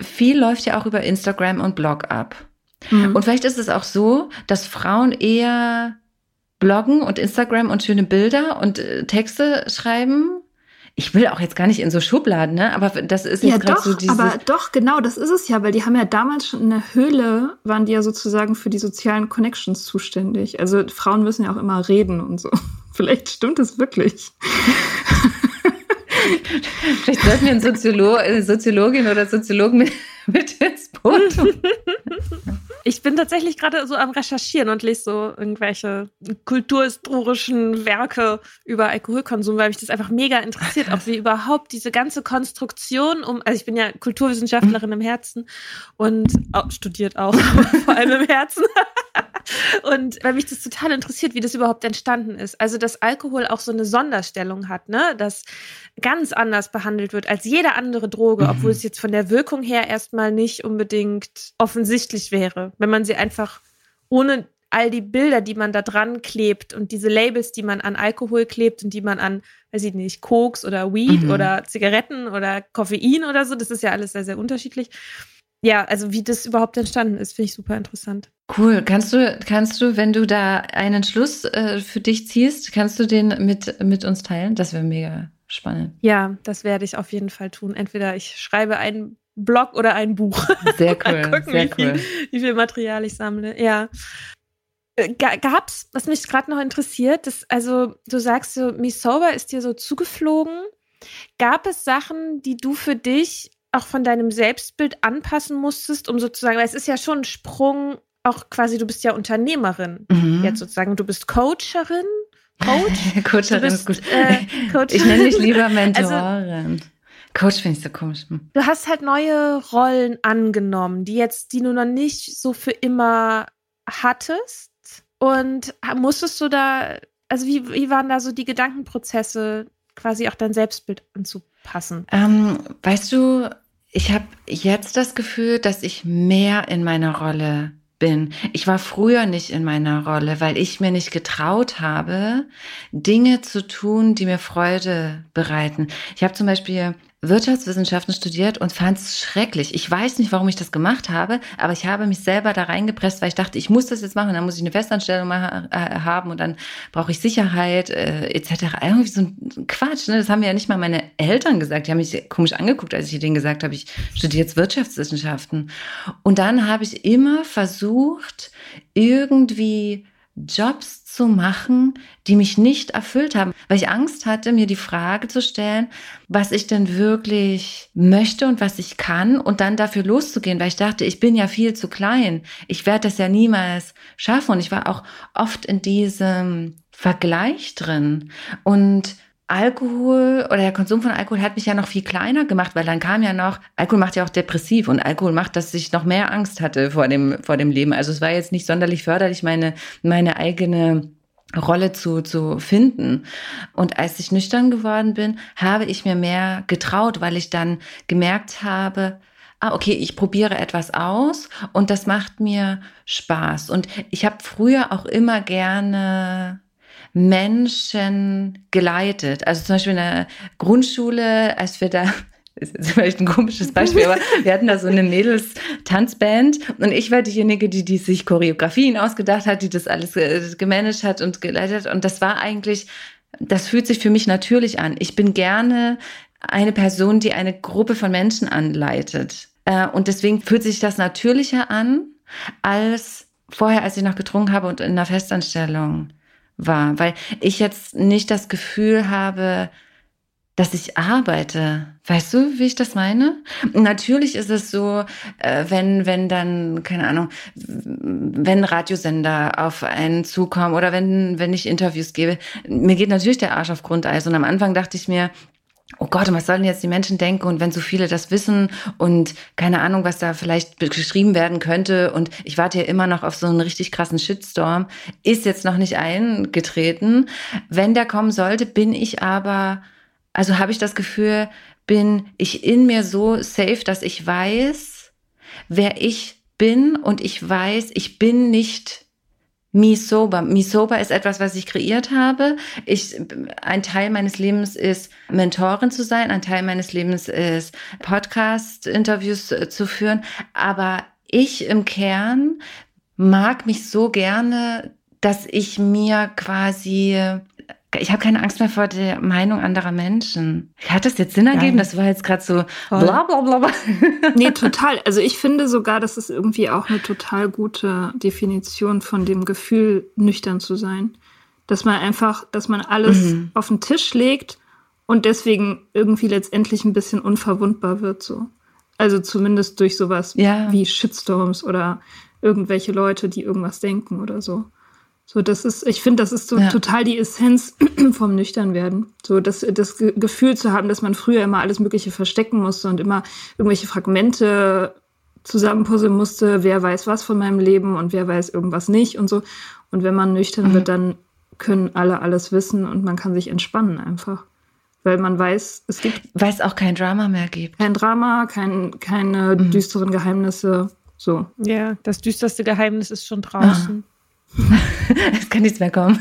viel läuft ja auch über Instagram und Blog ab. Mhm. Und vielleicht ist es auch so, dass Frauen eher bloggen und Instagram und schöne Bilder und äh, Texte schreiben. Ich will auch jetzt gar nicht in so Schubladen, ne? Aber das ist jetzt ja, gerade so dieses. Aber doch, genau, das ist es ja, weil die haben ja damals schon in der Höhle, waren die ja sozusagen für die sozialen Connections zuständig. Also Frauen müssen ja auch immer reden und so. Vielleicht stimmt es wirklich. Vielleicht sollten wir einen Soziolo eine Soziologin oder Soziologen mit, mit ins Boot Ich bin tatsächlich gerade so am Recherchieren und lese so irgendwelche kulturhistorischen Werke über Alkoholkonsum, weil mich das einfach mega interessiert, ob wir überhaupt diese ganze Konstruktion um, also ich bin ja Kulturwissenschaftlerin im Herzen und auch, studiert auch, vor allem im Herzen. Und weil mich das total interessiert, wie das überhaupt entstanden ist. Also, dass Alkohol auch so eine Sonderstellung hat, ne? Dass ganz anders behandelt wird als jede andere Droge, mhm. obwohl es jetzt von der Wirkung her erstmal nicht unbedingt offensichtlich wäre, wenn man sie einfach ohne all die Bilder, die man da dran klebt und diese Labels, die man an Alkohol klebt und die man an, weiß ich nicht, Koks oder Weed mhm. oder Zigaretten oder Koffein oder so, das ist ja alles sehr, sehr unterschiedlich ja, also wie das überhaupt entstanden ist, finde ich super interessant. Cool. Kannst du, kannst du, wenn du da einen Schluss äh, für dich ziehst, kannst du den mit, mit uns teilen? Das wäre mega spannend. Ja, das werde ich auf jeden Fall tun. Entweder ich schreibe einen Blog oder ein Buch. Sehr cool. gucken, sehr wie, cool. Viel, wie viel Material ich sammle. Ja. Äh, gab's, was mich gerade noch interessiert, das, also du sagst so, Me Sober ist dir so zugeflogen. Gab es Sachen, die du für dich auch von deinem Selbstbild anpassen musstest, um sozusagen, weil es ist ja schon ein Sprung, auch quasi, du bist ja Unternehmerin mhm. jetzt sozusagen, du bist Coacherin, Coach. Coacherin bist, ist gut. Äh, Coach. Ich nenne dich lieber Mentorin. Also, Coach finde ich so komisch. Hm. Du hast halt neue Rollen angenommen, die jetzt, die du noch nicht so für immer hattest. Und musstest du da, also wie, wie waren da so die Gedankenprozesse, quasi auch dein Selbstbild anzupassen? Ähm, weißt du, ich habe jetzt das Gefühl, dass ich mehr in meiner Rolle bin. Ich war früher nicht in meiner Rolle, weil ich mir nicht getraut habe, Dinge zu tun, die mir Freude bereiten. Ich habe zum Beispiel Wirtschaftswissenschaften studiert und fand es schrecklich. Ich weiß nicht, warum ich das gemacht habe, aber ich habe mich selber da reingepresst, weil ich dachte, ich muss das jetzt machen, dann muss ich eine Festanstellung machen, äh, haben und dann brauche ich Sicherheit äh, etc. Irgendwie so ein Quatsch. Ne? Das haben mir ja nicht mal meine Eltern gesagt. Die haben mich komisch angeguckt, als ich denen gesagt habe, ich studiere jetzt Wirtschaftswissenschaften. Und dann habe ich immer versucht, irgendwie Jobs zu machen, die mich nicht erfüllt haben, weil ich Angst hatte, mir die Frage zu stellen, was ich denn wirklich möchte und was ich kann und dann dafür loszugehen, weil ich dachte, ich bin ja viel zu klein. Ich werde das ja niemals schaffen. Und ich war auch oft in diesem Vergleich drin. Und Alkohol oder der Konsum von Alkohol hat mich ja noch viel kleiner gemacht, weil dann kam ja noch, Alkohol macht ja auch depressiv und Alkohol macht, dass ich noch mehr Angst hatte vor dem, vor dem Leben. Also es war jetzt nicht sonderlich förderlich, meine, meine eigene Rolle zu, zu finden. Und als ich nüchtern geworden bin, habe ich mir mehr getraut, weil ich dann gemerkt habe, ah, okay, ich probiere etwas aus und das macht mir Spaß. Und ich habe früher auch immer gerne Menschen geleitet. Also zum Beispiel in der Grundschule, als wir da das ist vielleicht ein komisches Beispiel, aber wir hatten da so eine Mädels-Tanzband und ich war diejenige, die, die sich Choreografien ausgedacht hat, die das alles äh, gemanagt hat und geleitet hat. Und das war eigentlich, das fühlt sich für mich natürlich an. Ich bin gerne eine Person, die eine Gruppe von Menschen anleitet. Äh, und deswegen fühlt sich das natürlicher an als vorher, als ich noch getrunken habe und in einer Festanstellung war, weil ich jetzt nicht das Gefühl habe, dass ich arbeite. Weißt du, wie ich das meine? Natürlich ist es so, äh, wenn, wenn dann, keine Ahnung, wenn Radiosender auf einen zukommen oder wenn, wenn ich Interviews gebe, mir geht natürlich der Arsch auf Grundeis. Und am Anfang dachte ich mir, oh Gott, und was sollen jetzt die Menschen denken? Und wenn so viele das wissen und keine Ahnung, was da vielleicht geschrieben werden könnte und ich warte ja immer noch auf so einen richtig krassen Shitstorm, ist jetzt noch nicht eingetreten. Wenn der kommen sollte, bin ich aber, also habe ich das Gefühl, bin ich in mir so safe, dass ich weiß, wer ich bin und ich weiß, ich bin nicht Me Sober ist etwas, was ich kreiert habe. Ich, ein Teil meines Lebens ist Mentorin zu sein. Ein Teil meines Lebens ist Podcast-Interviews zu führen. Aber ich im Kern mag mich so gerne, dass ich mir quasi ich habe keine Angst mehr vor der Meinung anderer Menschen. Hat das jetzt Sinn ergeben? Das war jetzt gerade so bla bla bla bla. Nee, total. Also ich finde sogar, das ist irgendwie auch eine total gute Definition von dem Gefühl, nüchtern zu sein. Dass man einfach, dass man alles mhm. auf den Tisch legt und deswegen irgendwie letztendlich ein bisschen unverwundbar wird, so. Also zumindest durch sowas ja. wie Shitstorms oder irgendwelche Leute, die irgendwas denken oder so. So, das ist, ich finde, das ist so ja. total die Essenz vom Nüchternwerden. So, das, das Gefühl zu haben, dass man früher immer alles Mögliche verstecken musste und immer irgendwelche Fragmente zusammenpuzzeln musste, wer weiß was von meinem Leben und wer weiß irgendwas nicht und so. Und wenn man nüchtern mhm. wird, dann können alle alles wissen und man kann sich entspannen einfach. Weil man weiß, es gibt. Weil es auch kein Drama mehr gibt. Kein Drama, kein, keine mhm. düsteren Geheimnisse. So. Ja, das düsterste Geheimnis ist schon draußen. Ah. es kann nichts mehr kommen.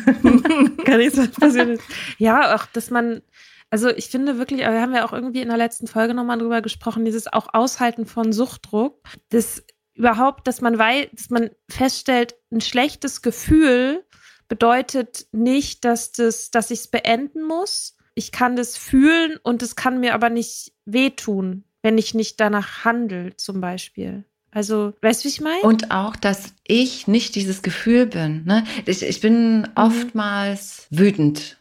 kann nichts mehr passieren. Ja, auch, dass man, also ich finde wirklich, wir haben ja auch irgendwie in der letzten Folge nochmal drüber gesprochen, dieses auch Aushalten von Suchtdruck, das überhaupt, dass man weiß, dass man feststellt, ein schlechtes Gefühl bedeutet nicht, dass das, dass ich es beenden muss. Ich kann das fühlen und es kann mir aber nicht wehtun, wenn ich nicht danach handle, zum Beispiel. Also, weißt du, wie ich meine? Und auch, dass ich nicht dieses Gefühl bin. Ne? Ich, ich bin mhm. oftmals wütend.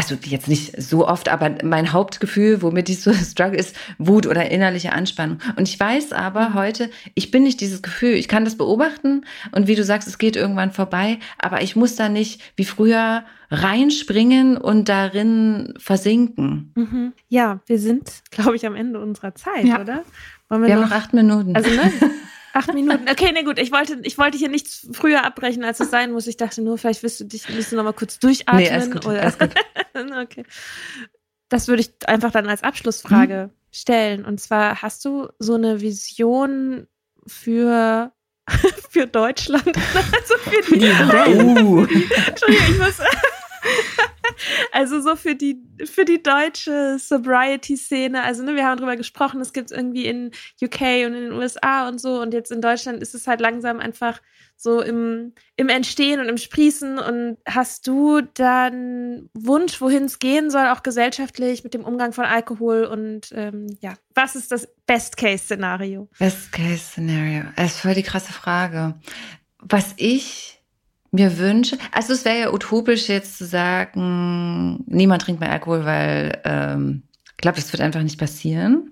Also jetzt nicht so oft, aber mein Hauptgefühl, womit ich so struggle, ist Wut oder innerliche Anspannung. Und ich weiß aber mhm. heute, ich bin nicht dieses Gefühl. Ich kann das beobachten und wie du sagst, es geht irgendwann vorbei, aber ich muss da nicht wie früher reinspringen und darin versinken. Mhm. Ja, wir sind, glaube ich, am Ende unserer Zeit, ja. oder? wir, wir haben noch acht Minuten. Also, ne? Acht Minuten. Okay, nee, gut. Ich wollte, ich wollte hier nichts früher abbrechen, als es sein muss. Ich dachte nur, vielleicht willst du dich, willst du noch mal kurz durchatmen. Nee, alles gut, oder? Alles gut. okay. Das würde ich einfach dann als Abschlussfrage hm? stellen. Und zwar, hast du so eine Vision für für Deutschland, also für die. Uh. Entschuldigung, ich muss also so für die, für die deutsche Sobriety-Szene. Also ne, wir haben darüber gesprochen, es gibt irgendwie in UK und in den USA und so. Und jetzt in Deutschland ist es halt langsam einfach so im, im Entstehen und im Sprießen. Und hast du dann Wunsch, wohin es gehen soll, auch gesellschaftlich mit dem Umgang von Alkohol? Und ähm, ja, was ist das Best-Case-Szenario? Best-Case-Szenario. Das ist voll die krasse Frage. Was ich mir wünsche, also es wäre ja utopisch jetzt zu sagen, niemand trinkt mehr Alkohol, weil ähm, ich glaube, das wird einfach nicht passieren.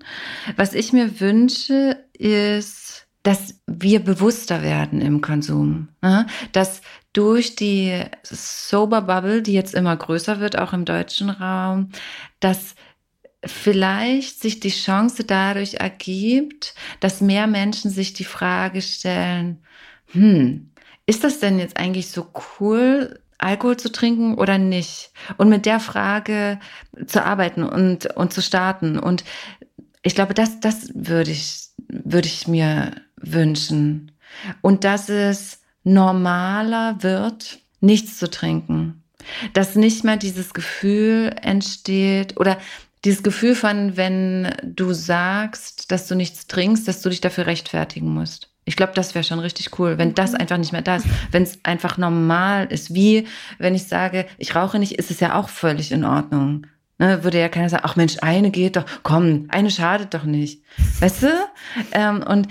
Was ich mir wünsche, ist, dass wir bewusster werden im Konsum. Ne? Dass durch die Sober Bubble, die jetzt immer größer wird, auch im deutschen Raum, dass vielleicht sich die Chance dadurch ergibt, dass mehr Menschen sich die Frage stellen, hm, ist das denn jetzt eigentlich so cool, Alkohol zu trinken oder nicht? Und mit der Frage zu arbeiten und, und zu starten. Und ich glaube, das, das würde ich, würde ich mir wünschen. Und dass es normaler wird, nichts zu trinken. Dass nicht mehr dieses Gefühl entsteht oder dieses Gefühl von, wenn du sagst, dass du nichts trinkst, dass du dich dafür rechtfertigen musst. Ich glaube, das wäre schon richtig cool, wenn das mhm. einfach nicht mehr da ist. Wenn es einfach normal ist. Wie wenn ich sage, ich rauche nicht, ist es ja auch völlig in Ordnung. Ne, würde ja keiner sagen, ach Mensch, eine geht doch, komm, eine schadet doch nicht. Weißt du? Ähm, und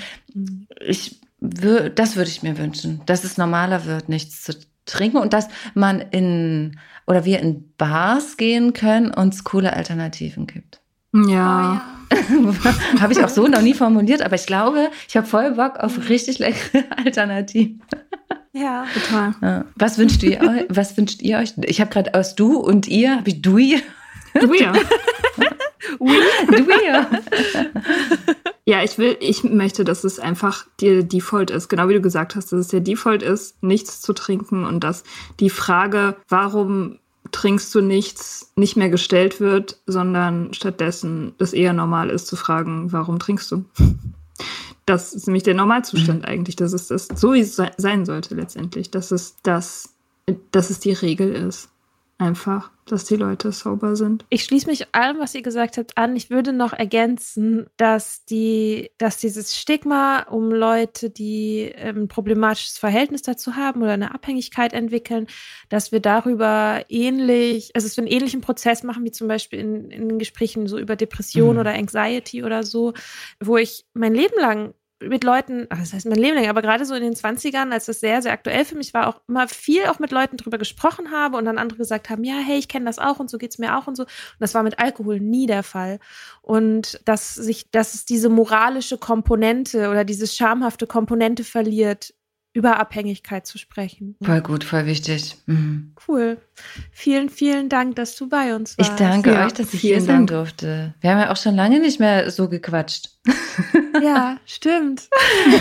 ich würde, das würde ich mir wünschen, dass es normaler wird, nichts zu trinken und dass man in oder wir in Bars gehen können und es coole Alternativen gibt. Ja. Oh, ja. habe ich auch so noch nie formuliert, aber ich glaube, ich habe voll Bock auf richtig leckere Alternativen. Ja, total. Ja. Was wünscht ihr euch? Was wünscht ihr euch? Ich habe gerade aus du und ihr, habe ich dui. Dui. oui. Dui. Ja, ich will, ich möchte, dass es einfach der Default ist, genau wie du gesagt hast, dass es der Default ist, nichts zu trinken und dass die Frage, warum trinkst du nichts, nicht mehr gestellt wird, sondern stattdessen es eher normal ist zu fragen, warum trinkst du? Das ist nämlich der Normalzustand mhm. eigentlich. Das ist das, so wie es sein sollte letztendlich. Dass es das, dass es die Regel ist einfach, dass die Leute sober sind. Ich schließe mich allem, was ihr gesagt habt, an. Ich würde noch ergänzen, dass die, dass dieses Stigma um Leute, die ein ähm, problematisches Verhältnis dazu haben oder eine Abhängigkeit entwickeln, dass wir darüber ähnlich, also dass wir einen ähnlichen Prozess machen, wie zum Beispiel in, in Gesprächen so über Depression mhm. oder Anxiety oder so, wo ich mein Leben lang mit Leuten, das heißt mein Leben lang, aber gerade so in den 20ern, als das sehr, sehr aktuell für mich war, auch immer viel auch mit Leuten drüber gesprochen habe und dann andere gesagt haben, ja, hey, ich kenne das auch und so geht's mir auch und so. Und das war mit Alkohol nie der Fall. Und dass sich, dass es diese moralische Komponente oder diese schamhafte Komponente verliert, über Abhängigkeit zu sprechen. Voll gut, voll wichtig. Mhm. Cool. Vielen, vielen Dank, dass du bei uns warst. Ich danke ja, euch, dass ich hier sein durfte. Wir haben ja auch schon lange nicht mehr so gequatscht. Ja, stimmt.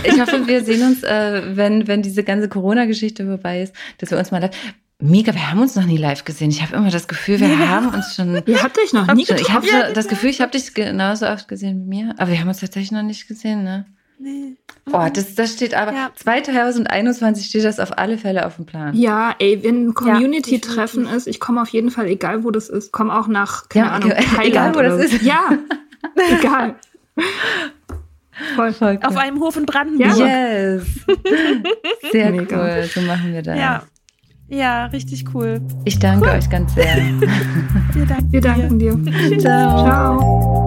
Ich hoffe, wir sehen uns, äh, wenn, wenn diese ganze Corona-Geschichte vorbei ist, dass wir uns mal live. Mega, wir haben uns noch nie live gesehen. Ich habe immer das Gefühl, wir ja. haben uns schon. Ihr habt euch noch nie gesehen. Ich habe ja, das Gefühl, ich habe dich genauso oft gesehen wie mir. Aber wir haben uns tatsächlich noch nicht gesehen, ne? Nee. Oh, das, das steht aber, ja. 2021 steht das auf alle Fälle auf dem Plan. Ja, ey, wenn ein Community-Treffen ja, ist, ich komme auf jeden Fall, egal wo das ist, komme auch nach, keine ja, Ahnung, Thailand Egal wo das ist. Ja, egal. Voll, voll cool. Auf einem Hof in Brandenburg. Yes. Sehr Mega. cool, so machen wir das. Ja. Ja, richtig cool. Ich danke cool. euch ganz sehr. wir danken, wir danken dir. dir. Ciao. Ciao.